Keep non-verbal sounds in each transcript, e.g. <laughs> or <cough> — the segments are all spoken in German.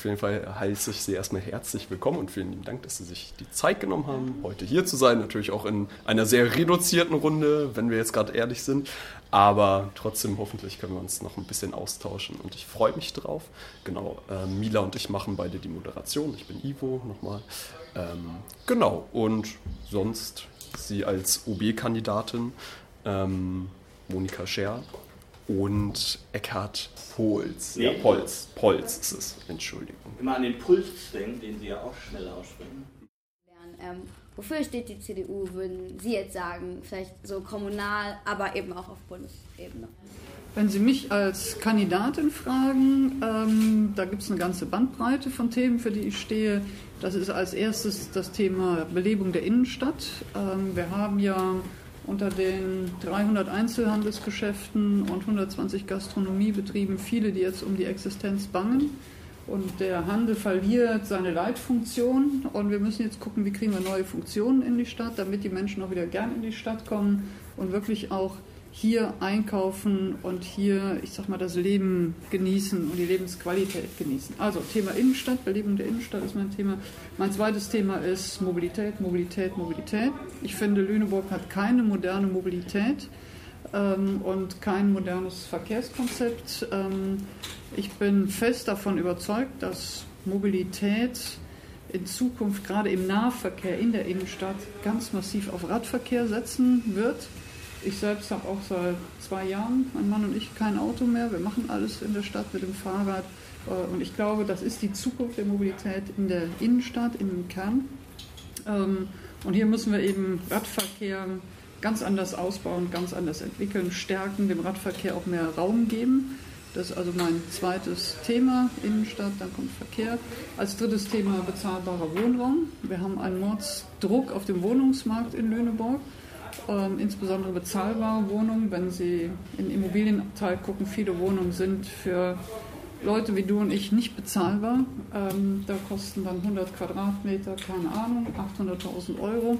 Auf jeden Fall heiße ich Sie erstmal herzlich willkommen und vielen lieben Dank, dass Sie sich die Zeit genommen haben, heute hier zu sein. Natürlich auch in einer sehr reduzierten Runde, wenn wir jetzt gerade ehrlich sind. Aber trotzdem, hoffentlich können wir uns noch ein bisschen austauschen und ich freue mich drauf. Genau, äh, Mila und ich machen beide die Moderation. Ich bin Ivo nochmal. Ähm, genau, und sonst sie als OB-Kandidatin, ähm, Monika Scher und Eckhard Pols. Nee. Ja, Polz. Polz ist es, Entschuldigung. Immer an den Puls denken, den Sie ja auch schnell aussprechen. Ähm, wofür steht die CDU, würden Sie jetzt sagen? Vielleicht so kommunal, aber eben auch auf Bundesebene. Wenn Sie mich als Kandidatin fragen, ähm, da gibt es eine ganze Bandbreite von Themen, für die ich stehe. Das ist als erstes das Thema Belebung der Innenstadt. Ähm, wir haben ja unter den 300 Einzelhandelsgeschäften und 120 Gastronomiebetrieben viele, die jetzt um die Existenz bangen. Und der Handel verliert seine Leitfunktion. Und wir müssen jetzt gucken, wie kriegen wir neue Funktionen in die Stadt, damit die Menschen auch wieder gern in die Stadt kommen und wirklich auch hier einkaufen und hier, ich sag mal, das Leben genießen und die Lebensqualität genießen. Also Thema Innenstadt, Belebung der Innenstadt ist mein Thema. Mein zweites Thema ist Mobilität, Mobilität, Mobilität. Ich finde, Lüneburg hat keine moderne Mobilität ähm, und kein modernes Verkehrskonzept. Ähm, ich bin fest davon überzeugt, dass Mobilität in Zukunft gerade im Nahverkehr in der Innenstadt ganz massiv auf Radverkehr setzen wird. Ich selbst habe auch seit zwei Jahren, mein Mann und ich, kein Auto mehr. Wir machen alles in der Stadt mit dem Fahrrad. Äh, Und ich glaube, das ist die Zukunft der Mobilität in der Innenstadt, im Kern. Ähm, Und hier müssen wir eben Radverkehr ganz anders ausbauen, ganz anders entwickeln, stärken, dem Radverkehr auch mehr Raum geben. Das ist also mein zweites Thema, Innenstadt, dann kommt Verkehr. Als drittes Thema bezahlbarer Wohnraum. Wir haben einen Mordsdruck auf dem Wohnungsmarkt in Lüneburg ähm, insbesondere bezahlbare Wohnungen. Wenn Sie in den Immobilienteil gucken, viele Wohnungen sind für Leute wie du und ich nicht bezahlbar. Ähm, da kosten dann 100 Quadratmeter, keine Ahnung, 800.000 Euro.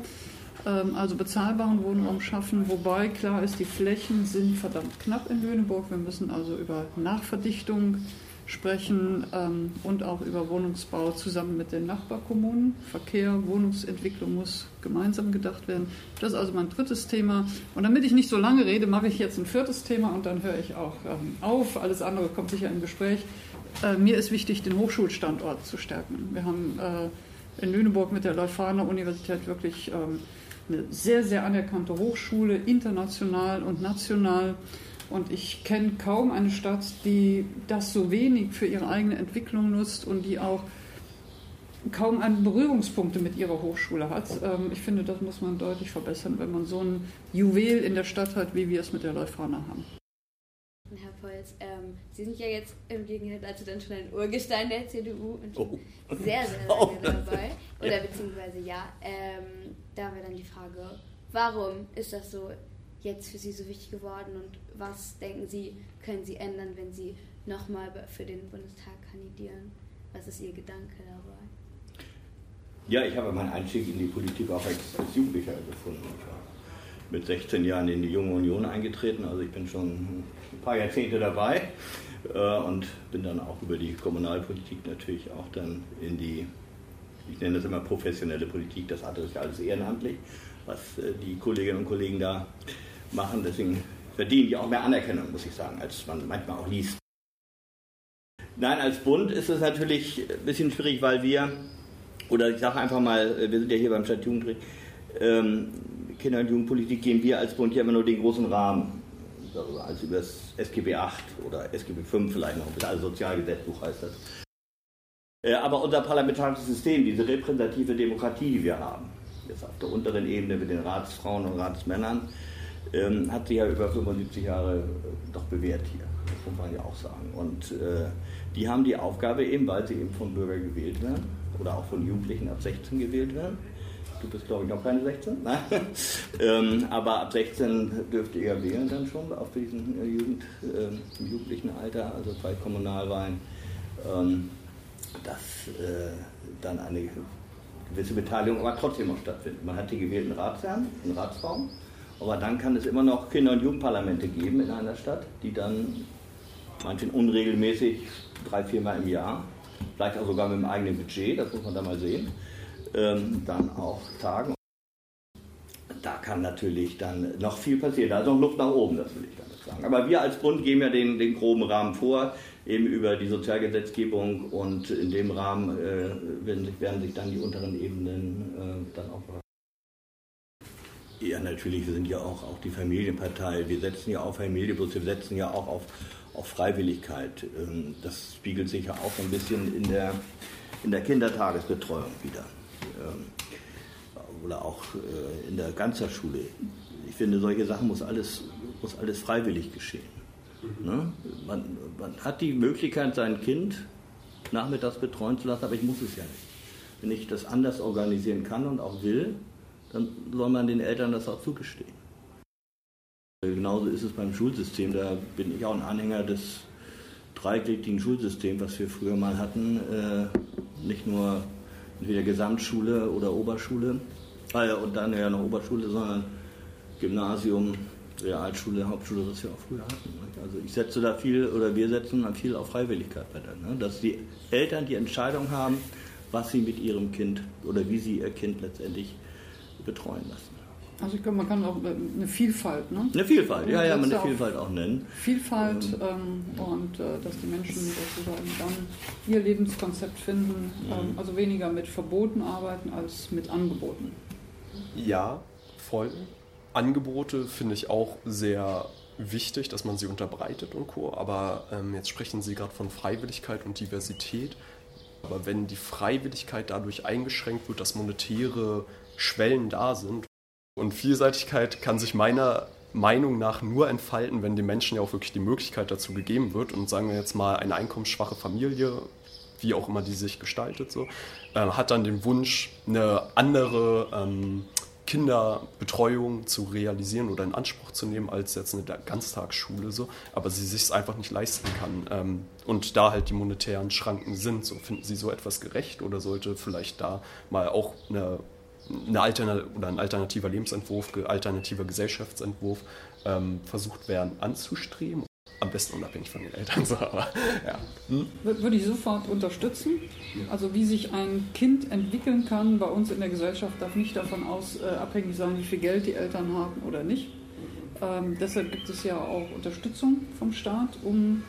Ähm, also bezahlbaren Wohnraum schaffen, wobei klar ist, die Flächen sind verdammt knapp in Lüneburg. Wir müssen also über Nachverdichtung sprechen ähm, und auch über Wohnungsbau zusammen mit den Nachbarkommunen. Verkehr, Wohnungsentwicklung muss gemeinsam gedacht werden. Das ist also mein drittes Thema. Und damit ich nicht so lange rede, mache ich jetzt ein viertes Thema und dann höre ich auch ähm, auf. Alles andere kommt sicher im Gespräch. Äh, mir ist wichtig, den Hochschulstandort zu stärken. Wir haben äh, in Lüneburg mit der Leuphana Universität wirklich ähm, eine sehr, sehr anerkannte Hochschule, international und national. Und ich kenne kaum eine Stadt, die das so wenig für ihre eigene Entwicklung nutzt und die auch kaum einen Berührungspunkte mit ihrer Hochschule hat. Ähm, Ich finde, das muss man deutlich verbessern, wenn man so ein Juwel in der Stadt hat, wie wir es mit der Leuphana haben. Herr Polz, ähm, Sie sind ja jetzt im Gegenteil dazu dann schon ein Urgestein der CDU und Oh. sehr, sehr lange Oh. dabei. <laughs> Oder beziehungsweise ja. Ähm, da wäre dann die Frage, warum ist das so jetzt für Sie so wichtig geworden und was denken Sie, können Sie ändern, wenn Sie nochmal für den Bundestag kandidieren? Was ist Ihr Gedanke dabei? Ja, ich habe meinen Einstieg in die Politik auch als, Jugendlicher gefunden. Ich war mit 16 Jahren in die Junge Union eingetreten, also ich bin schon ein paar Jahrzehnte dabei äh, und bin dann auch über die Kommunalpolitik natürlich auch dann in die, ich nenne das immer professionelle Politik, das ist ja alles ehrenamtlich, was äh, die Kolleginnen und Kollegen da machen. Deswegen verdienen die auch mehr Anerkennung, muss ich sagen, als man manchmal auch liest. Nein, als Bund ist es natürlich ein bisschen schwierig, weil wir, oder ich sage einfach mal, wir sind ja hier beim Stadtjugendring, ähm, Kinder- und Jugendpolitik gehen wir als Bund ja immer nur den großen Rahmen. Also als über das SGB 8 oder SGB 5 vielleicht noch, also Sozialgesetzbuch heißt das. Äh, aber unser parlamentarisches System, diese repräsentative Demokratie, die wir haben, jetzt auf der unteren Ebene mit den Ratsfrauen und Ratsmännern, ähm, hat sich ja über 75 Jahre äh, doch bewährt hier. Das muss man ja auch sagen. Und äh, die haben die Aufgabe eben, weil sie eben von Bürgern gewählt werden oder auch von Jugendlichen ab 16 gewählt werden. Du bist, glaube ich, noch keine 16. Nein. <laughs> ähm, aber ab 16 dürft ihr ja wählen dann schon auf diesem äh, Jugend, äh, jugendlichen Alter, also bei Kommunalwahlen, ähm, dass äh, dann eine gewisse Beteiligung aber trotzdem noch stattfindet. Man hat die gewählten Ratsherren, einen Ratsraum, aber dann kann es immer noch Kinder- und Jugendparlamente geben in einer Stadt, die dann manchen unregelmäßig drei, viermal im Jahr vielleicht auch sogar mit dem eigenen Budget, das muss man da mal sehen, ähm, dann auch tagen. Da kann natürlich dann noch viel passieren. Da ist noch Luft nach oben, das will ich damit sagen. Aber wir als Bund geben ja den, den groben Rahmen vor, eben über die Sozialgesetzgebung und in dem Rahmen äh, werden, sich, werden, sich, dann die unteren Ebenen äh, dann auch ja, natürlich, wir sind ja auch, auch die Familienpartei. Wir setzen ja auf Familie, bloß wir setzen ja auch auf, auf Freiwilligkeit. Ähm, das spiegelt sich ja auch ein bisschen in der, in der Kindertagesbetreuung wieder. Ähm, oder auch äh, in der Ganzerschule. Ich finde, solche Sachen muss alles, muss alles freiwillig geschehen. Ne? Man, man hat die Möglichkeit, sein Kind nachmittags betreuen zu lassen, aber ich muss es ja nicht. Wenn ich das anders organisieren kann und auch will, dann soll man den Eltern das auch zugestehen. Genauso ist es beim Schulsystem. Da bin ich auch ein Anhänger des dreigliedrigen Schulsystems, was wir früher mal hatten. Äh, nicht nur entweder Gesamtschule oder Oberschule äh, und dann ja noch Oberschule, sondern Gymnasium, Realschule, Hauptschule, was wir auch früher hatten. Also ich setze da viel oder wir setzen da viel auf Freiwilligkeit bei der, ne? dass die Eltern die Entscheidung haben, was sie mit ihrem Kind oder wie sie ihr Kind letztendlich betreuen lassen. Also ich glaube, man kann auch eine Vielfalt, ne? Eine Vielfalt, ja, ja, man eine Vielfalt auch nennen. Vielfalt ähm, und äh, dass die Menschen sozusagen dann ihr Lebenskonzept finden, mhm. ähm, also weniger mit Verboten arbeiten als mit Angeboten. Ja, voll. Angebote finde ich auch sehr wichtig, dass man sie unterbreitet und Co. Aber ähm, jetzt sprechen Sie gerade von Freiwilligkeit und Diversität. Aber wenn die Freiwilligkeit dadurch eingeschränkt wird, dass monetäre Schwellen da sind. Und Vielseitigkeit kann sich meiner Meinung nach nur entfalten, wenn den Menschen ja auch wirklich die Möglichkeit dazu gegeben wird. Und sagen wir jetzt mal, eine einkommensschwache Familie, wie auch immer die sich gestaltet, so, äh, hat dann den Wunsch, eine andere ähm, Kinderbetreuung zu realisieren oder in Anspruch zu nehmen als jetzt eine Ganztagsschule, so, aber sie sich es einfach nicht leisten kann. Ähm, und da halt die monetären Schranken sind, so finden Sie so etwas gerecht oder sollte vielleicht da mal auch eine eine Altern oder ein alternativer Lebensentwurf, alternativer Gesellschaftsentwurf ähm, versucht werden anzustreben. Am besten unabhängig von den Eltern. <laughs> So, aber, ja. hm? Würde ich sofort unterstützen. Also wie sich ein Kind entwickeln kann bei uns in der Gesellschaft, darf nicht davon aus äh, abhängig sein, wie viel Geld die Eltern haben oder nicht. Ähm, deshalb gibt es ja auch Unterstützung vom Staat, um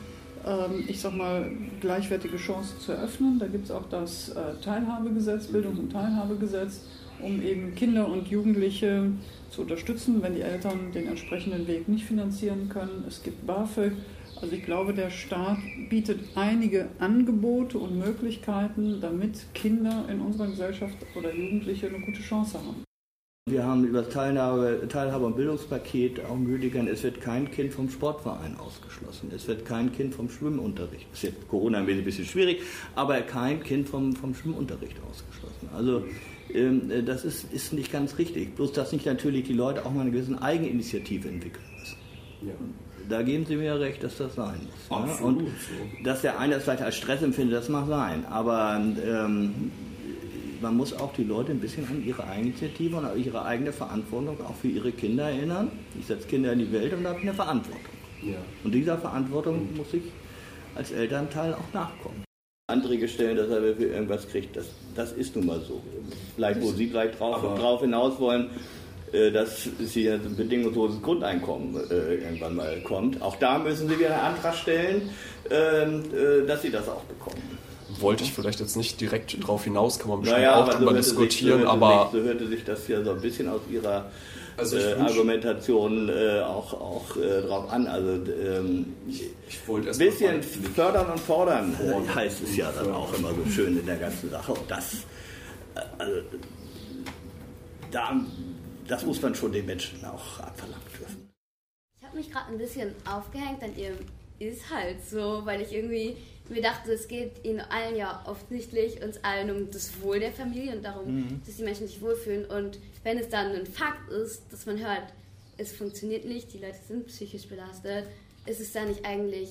ähm, ich sag mal, gleichwertige Chancen zu eröffnen. Da gibt es auch das äh, Teilhabegesetz, Bildungs- und Teilhabegesetz um eben Kinder und Jugendliche zu unterstützen, wenn die Eltern den entsprechenden Weg nicht finanzieren können. Es gibt BAföG. Also ich glaube, der Staat bietet einige Angebote und Möglichkeiten, damit Kinder in unserer Gesellschaft oder Jugendliche eine gute Chance haben. Wir haben über das Teilhabe, Teilhabe und Bildungspaket auch Möglichkeiten, es wird kein Kind vom Sportverein ausgeschlossen, es wird kein Kind vom Schwimmunterricht, ist jetzt Corona ein bisschen schwierig, aber kein Kind vom, vom Schwimmunterricht ausgeschlossen. Also das ist, ist nicht ganz richtig. Bloß, dass sich natürlich die Leute auch mal eine gewisse Eigeninitiative entwickeln müssen. Ja. Da geben Sie mir recht, dass das sein muss. Absolut. Ja? Und so. dass der eine das vielleicht als Stress empfindet, das mag sein. Aber ähm, man muss auch die Leute ein bisschen an ihre Eigeninitiative und an ihre eigene Verantwortung auch für ihre Kinder erinnern. Ich setze Kinder in die Welt und da habe ich eine Verantwortung. Ja. Und dieser Verantwortung mhm. muss ich als Elternteil auch nachkommen. Anträge stellen, dass er für irgendwas kriegt. Das, das ist nun mal so. Vielleicht, wo Sie vielleicht drauf, drauf hinaus wollen, äh, dass hier ein bedingungsloses Grundeinkommen äh, irgendwann mal kommt. Auch da müssen Sie wieder einen Antrag stellen, ähm, äh, dass Sie das auch bekommen. Wollte ich vielleicht jetzt nicht direkt drauf hinaus, kann man bestimmt naja, auch drüber so diskutieren, sich, so aber. Sich, so hörte sich das ja so ein bisschen aus Ihrer also äh, Argumentation äh, auch, auch äh, drauf an. Also ähm, ich, ich wollte ein bisschen fördern und fordern äh, heißt es ja dann auch immer so schön in der ganzen Sache. Und das, äh, also, da, das muss man schon den Menschen auch abverlangen dürfen. Ich habe mich gerade ein bisschen aufgehängt an ihrem ist halt so, weil ich irgendwie mir dachte, es geht ihnen allen ja offensichtlich uns allen um das Wohl der Familie und darum, mhm. dass die Menschen sich wohlfühlen. Und wenn es dann ein Fakt ist, dass man hört, es funktioniert nicht, die Leute sind psychisch belastet, ist es dann nicht eigentlich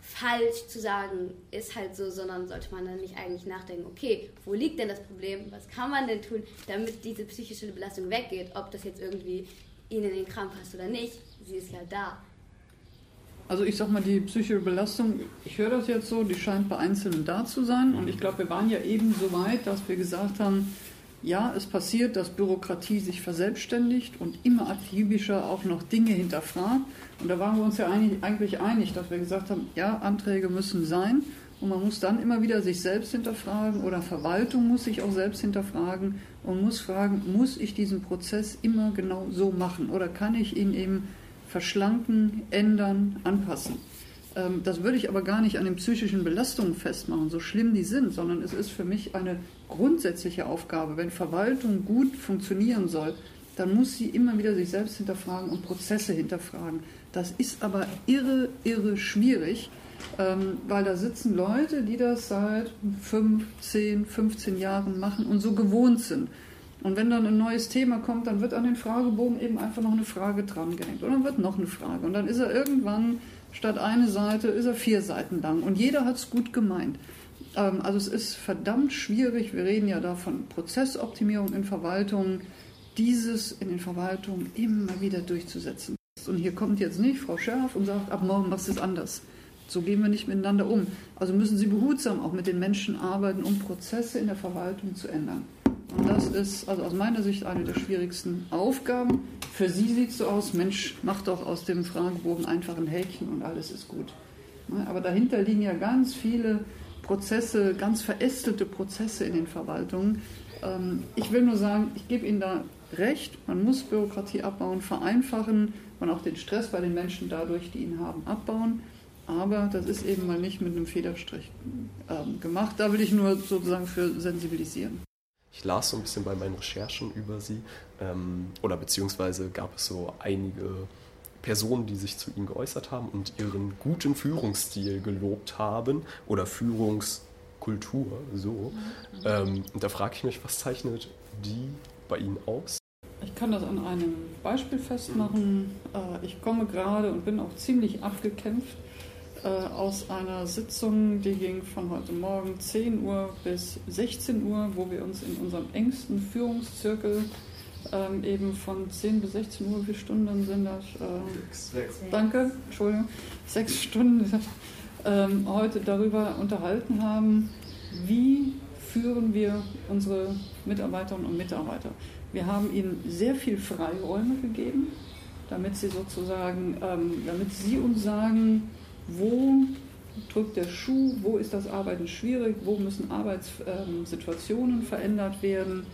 falsch zu sagen, ist halt so, sondern sollte man dann nicht eigentlich nachdenken, okay, wo liegt denn das Problem? Was kann man denn tun, damit diese psychische Belastung weggeht? Ob das jetzt irgendwie ihnen in den Kram passt oder nicht, sie ist ja da. Also ich sag mal, die psychische Belastung, ich höre das jetzt so, die scheint bei Einzelnen da zu sein. Und ich glaube, wir waren ja eben so weit, dass wir gesagt haben, ja, es passiert, dass Bürokratie sich verselbstständigt und immer akribischer auch noch Dinge hinterfragt. Und da waren wir uns ja eigentlich einig, dass wir gesagt haben, ja, Anträge müssen sein. Und man muss dann immer wieder sich selbst hinterfragen oder Verwaltung muss sich auch selbst hinterfragen und muss fragen, muss ich diesen Prozess immer genau so machen oder kann ich ihn eben verschlanken, ändern, anpassen. Ähm, das würde ich aber gar nicht an den psychischen Belastungen festmachen, so schlimm die sind, sondern es ist für mich eine grundsätzliche Aufgabe. Wenn Verwaltung gut funktionieren soll, dann muss sie immer wieder sich selbst hinterfragen und Prozesse hinterfragen. Das ist aber irre, irre schwierig, ähm, weil da sitzen Leute, die das seit 5, 10, 15 Jahren machen und so gewohnt sind. Und wenn dann ein neues Thema kommt, dann wird an den Fragebogen eben einfach noch eine Frage dran gehängt. Und dann wird noch eine Frage. Und dann ist er irgendwann statt eine Seite, ist er vier Seiten lang. Und jeder hat es gut gemeint. Ähm, also es ist verdammt schwierig. Wir reden ja da von Prozessoptimierung in Verwaltungen, dieses in den Verwaltungen immer wieder durchzusetzen. Und hier kommt jetzt nicht Frau Scherf und sagt, ab morgen machst du es anders. So gehen wir nicht miteinander um. Also müssen Sie behutsam auch mit den Menschen arbeiten, um Prozesse in der Verwaltung zu ändern. Und das ist also aus meiner Sicht eine der schwierigsten Aufgaben. Für Sie sieht es so aus, Mensch, mach doch aus dem Fragebogen einfach ein Häkchen und alles ist gut. Ne, aber dahinter liegen ja ganz viele Prozesse, ganz verästelte Prozesse in den Verwaltungen. Ähm, ich will nur sagen, ich gebe Ihnen da recht, man muss Bürokratie abbauen, vereinfachen und auch den Stress bei den Menschen dadurch, die ihn haben, abbauen. Aber das ist eben mal nicht mit einem Federstrich ähm, gemacht. Da will ich nur sozusagen für sensibilisieren. Ich las so ein bisschen bei meinen Recherchen über sie, ähm, oder beziehungsweise gab es so einige Personen, die sich zu ihnen geäußert haben und ihren guten Führungsstil gelobt haben oder Führungskultur, so. Mhm. Ähm, und da frage ich mich, was zeichnet die bei Ihnen aus? Ich kann das an einem Beispiel festmachen. Äh, ich komme gerade und bin auch ziemlich abgekämpft aus einer Sitzung, die ging von heute Morgen 10 Uhr bis 16 Uhr, wo wir uns in unserem engsten Führungszirkel ähm, eben von 10 bis 16 Uhr, wie viele Stunden sind das? Äh, sechs. Danke, Entschuldigung, sechs Stunden <laughs> ähm, heute darüber unterhalten haben, wie führen wir unsere Mitarbeiterinnen und Mitarbeiter. Wir haben ihnen sehr viel Freiräume gegeben, damit sie sozusagen, ähm, damit sie uns sagen, wo drückt der Schuh, wo ist das Arbeiten schwierig, wo müssen Arbeitssituationen verändert werden,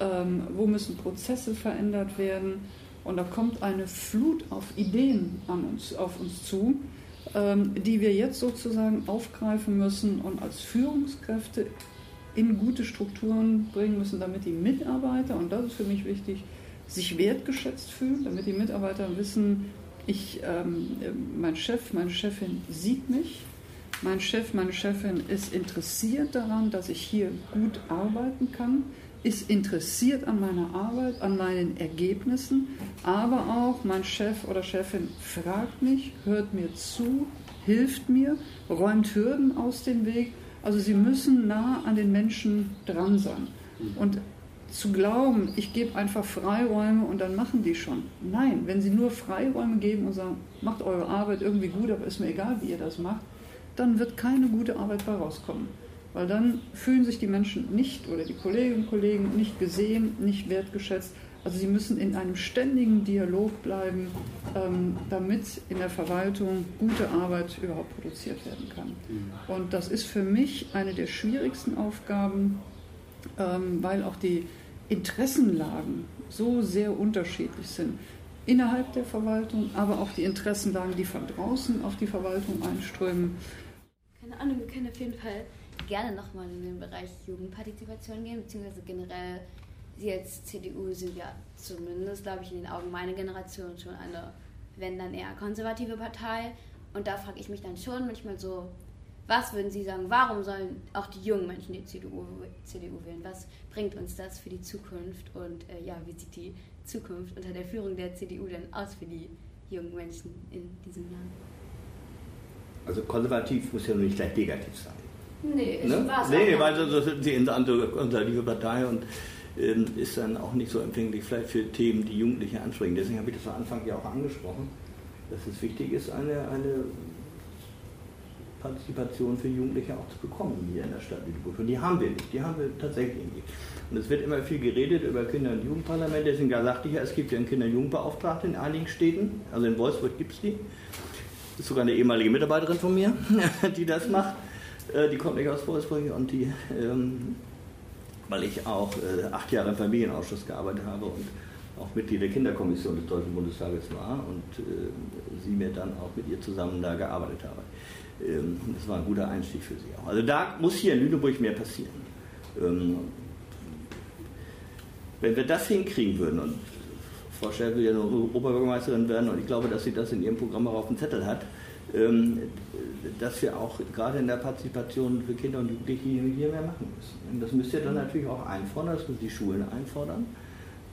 ähm, wo müssen Prozesse verändert werden. Und da kommt eine Flut auf Ideen an uns, auf uns zu, ähm, die wir jetzt sozusagen aufgreifen müssen und als Führungskräfte in gute Strukturen bringen müssen, damit die Mitarbeiter, und das ist für mich wichtig, sich wertgeschätzt fühlen, damit die Mitarbeiter wissen, ich, ähm, mein Chef, meine Chefin sieht mich. Mein Chef, meine Chefin ist interessiert daran, dass ich hier gut arbeiten kann, ist interessiert an meiner Arbeit, an meinen Ergebnissen, aber auch mein Chef oder Chefin fragt mich, hört mir zu, hilft mir, räumt Hürden aus dem Weg. Also sie müssen nah an den Menschen dran sein. Und zu glauben, ich gebe einfach Freiräume und dann machen die schon. Nein, wenn sie nur Freiräume geben und sagen, macht eure Arbeit irgendwie gut, aber ist mir egal, wie ihr das macht, dann wird keine gute Arbeit bei rauskommen. Weil dann fühlen sich die Menschen nicht oder die Kolleginnen und Kollegen nicht gesehen, nicht wertgeschätzt. Also sie müssen in einem ständigen Dialog bleiben, ähm, damit in der Verwaltung gute Arbeit überhaupt produziert werden kann. Mhm. Und das ist für mich eine der schwierigsten Aufgaben, ähm, weil auch die Interessenlagen so sehr unterschiedlich sind innerhalb der Verwaltung, aber auch die Interessenlagen, die von draußen auf die Verwaltung einströmen. Keine Ahnung, wir können auf jeden Fall gerne nochmal in den Bereich Jugendpartizipation gehen, beziehungsweise generell, Sie als CDU sind ja zumindest, glaube ich, in den Augen meiner Generation schon eine, wenn dann eher konservative Partei. Und da frage ich mich dann schon manchmal so, was würden Sie sagen, warum sollen auch die jungen Menschen die CDU, CDU wählen? Was bringt uns das für die Zukunft? Und äh, ja, wie sieht die Zukunft unter der Führung der CDU denn aus für die jungen Menschen in diesem Land? Also konservativ muss ja nicht gleich negativ sein. Nee, ne? war's Nee, weil das sind die andere konservative Partei und ähm, ist dann auch nicht so empfänglich vielleicht für Themen, die Jugendliche ansprechen. Deswegen habe ich das am Anfang ja auch angesprochen dass es wichtig ist, eine, eine Partizipation für Jugendliche auch zu bekommen hier in der Stadt Lüneburg. Und die haben wir nicht, die haben wir tatsächlich nicht. Und es wird immer viel geredet über Kinder- und Jugendparlamente. Deswegen sagte ich ja, es gibt ja einen Kinder- und Jugendbeauftragten in einigen Städten. Also in Wolfsburg gibt es die. Das ist sogar eine ehemalige Mitarbeiterin von mir, <laughs> die das macht. Äh, die kommt nicht aus Wolfsburg und die, ähm, weil ich auch äh, acht Jahre im Familienausschuss gearbeitet habe und auch Mitglied der Kinderkommission des Deutschen Bundestages war und äh, sie mir dann auch mit ihr zusammen da gearbeitet habe. Ähm, das war ein guter Einstieg für sie auch. Also da muss hier in Lüneburg mehr passieren. Ähm, wenn wir das hinkriegen würden, und Frau Scherr will ja noch Oberbürgermeisterin werden, und ich glaube, dass sie das in ihrem Programm auch auf dem Zettel hat, ähm, dass wir auch gerade in der Partizipation für Kinder und Jugendliche hier mehr machen müssen. Das müsst ihr dann natürlich auch einfordern, das müssen die Schulen einfordern.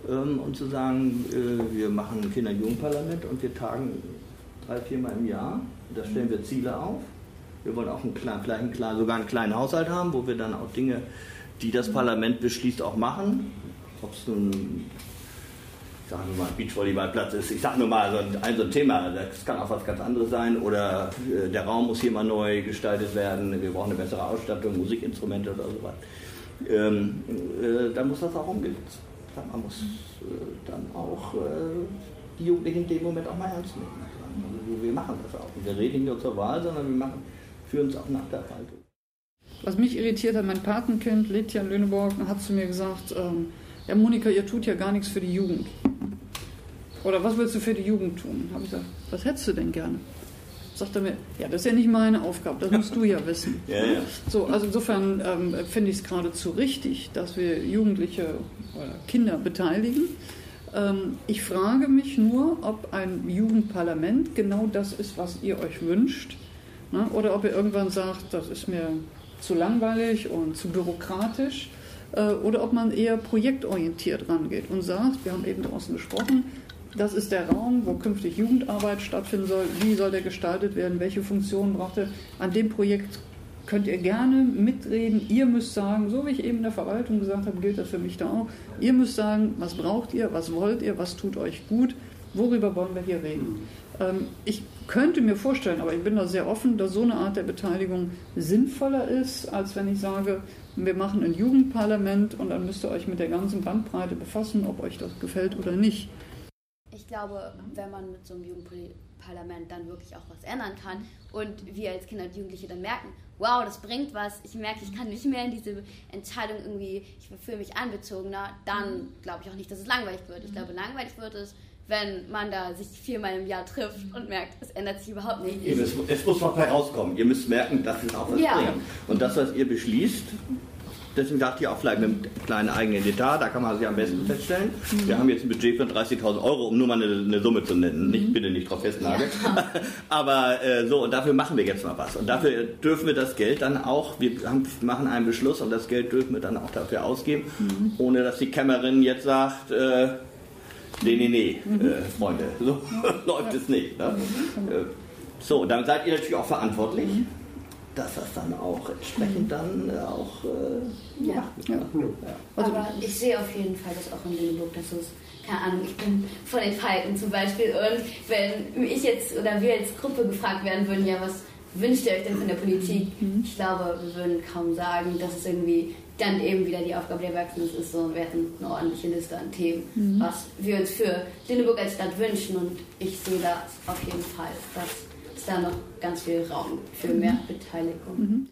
Und zu sagen, äh, wir machen ein Kinder- und Jugendparlament und wir tagen drei, viermal im Jahr. Da stellen wir Ziele auf. Wir wollen auch einen kleinen, kleinen, kleinen, sogar einen kleinen Haushalt haben, wo wir dann auch Dinge, die das Parlament beschließt, auch machen. Ob es nun, ich sage nur mal, Beachvolleyballplatz ist, ich sage nur mal so ein, ein, so ein Thema, das kann auch was ganz anderes sein. Oder äh, der Raum muss hier mal neu gestaltet werden, wir brauchen eine bessere Ausstattung, Musikinstrumente oder sowas. Ähm, äh, dann muss das auch umgesetzt werden. Man muss äh, dann auch äh, die Jugendlichen in dem Moment auch mal ernst nehmen. Also wir machen das auch. Wir reden nicht nur zur Wahl, sondern wir machen, führen es auch nach der Wahl durch. Was mich irritiert hat, mein Patenkind lebt und hat zu mir gesagt, ähm, ja Monika, ihr tut ja gar nichts für die Jugend. Oder was willst du für die Jugend tun? Habe ich gesagt, was hättest du denn gerne? Sagt er mir, ja, das ist ja nicht meine Aufgabe, das musst du ja wissen. <laughs> ja, ja. So, also insofern ähm, finde ich es geradezu richtig, dass wir Jugendliche oder Kinder beteiligen. Ähm, ich frage mich nur, ob ein Jugendparlament genau das ist, was ihr euch wünscht. Ne? Oder ob ihr irgendwann sagt, das ist mir zu langweilig und zu bürokratisch. Äh, oder ob man eher projektorientiert rangeht und sagt, wir haben eben draußen gesprochen, das ist der Raum, wo künftig Jugendarbeit stattfinden soll. Wie soll der gestaltet werden? Welche Funktionen braucht er? An dem Projekt könnt ihr gerne mitreden. Ihr müsst sagen, so wie ich eben in der Verwaltung gesagt habe, gilt das für mich da auch. Ihr müsst sagen, was braucht ihr, was wollt ihr, was tut euch gut, worüber wollen wir hier reden. Ähm, ich könnte mir vorstellen, aber ich bin da sehr offen, dass so eine Art der Beteiligung sinnvoller ist, als wenn ich sage, wir machen ein Jugendparlament und dann müsst ihr euch mit der ganzen Bandbreite befassen, ob euch das gefällt oder nicht. Ich glaube, wenn man mit so einem Jugendparlament dann wirklich auch was ändern kann und wir als Kinder und Jugendliche dann merken, wow, das bringt was, ich merke, ich kann nicht mehr in diese Entscheidung irgendwie, ich fühle mich einbezogener, dann glaube ich auch nicht, dass es langweilig wird. Ich glaube, langweilig wird es, wenn man da sich viermal im Jahr trifft und merkt, es ändert sich überhaupt nicht. Es, es muss noch herauskommen. Ihr müsst merken, das ist auch was Ja. bringen. Und das, was ihr beschließt, deswegen sagt ihr auch vielleicht mit einem kleinen eigenen Etat, da kann man sich am besten feststellen. Wir haben jetzt ein Budget von 30.000 Euro, um nur mal eine, eine Summe zu nennen. Nicht, bitte nicht drauf festnageln. <laughs> Aber äh, so, und dafür machen wir jetzt mal was. Und dafür dürfen wir das Geld dann auch, wir haben, machen einen Beschluss und das Geld dürfen wir dann auch dafür ausgeben, ohne dass die Kämmerin jetzt sagt, äh, nee, nee, nee, äh, Freunde, so <laughs> läuft es nicht. Ne? Äh, so, und dann seid ihr natürlich auch verantwortlich, dass das dann auch entsprechend dann äh, auch äh, Ja. Ja. Aber ich sehe auf jeden Fall das auch in Lüneburg, dass es, keine Ahnung, ich bin von den Falken zum Beispiel und wenn ich jetzt oder wir als Gruppe gefragt werden würden, ja, was wünscht ihr euch denn von der Politik? Ich glaube, wir würden kaum sagen, dass es irgendwie dann eben wieder die Aufgabe der Erwachsenen ist, so wir hätten eine ordentliche Liste an Themen, was wir uns für Lüneburg als Stadt wünschen und ich sehe da auf jeden Fall, dass da noch ganz viel Raum für mehr Beteiligung.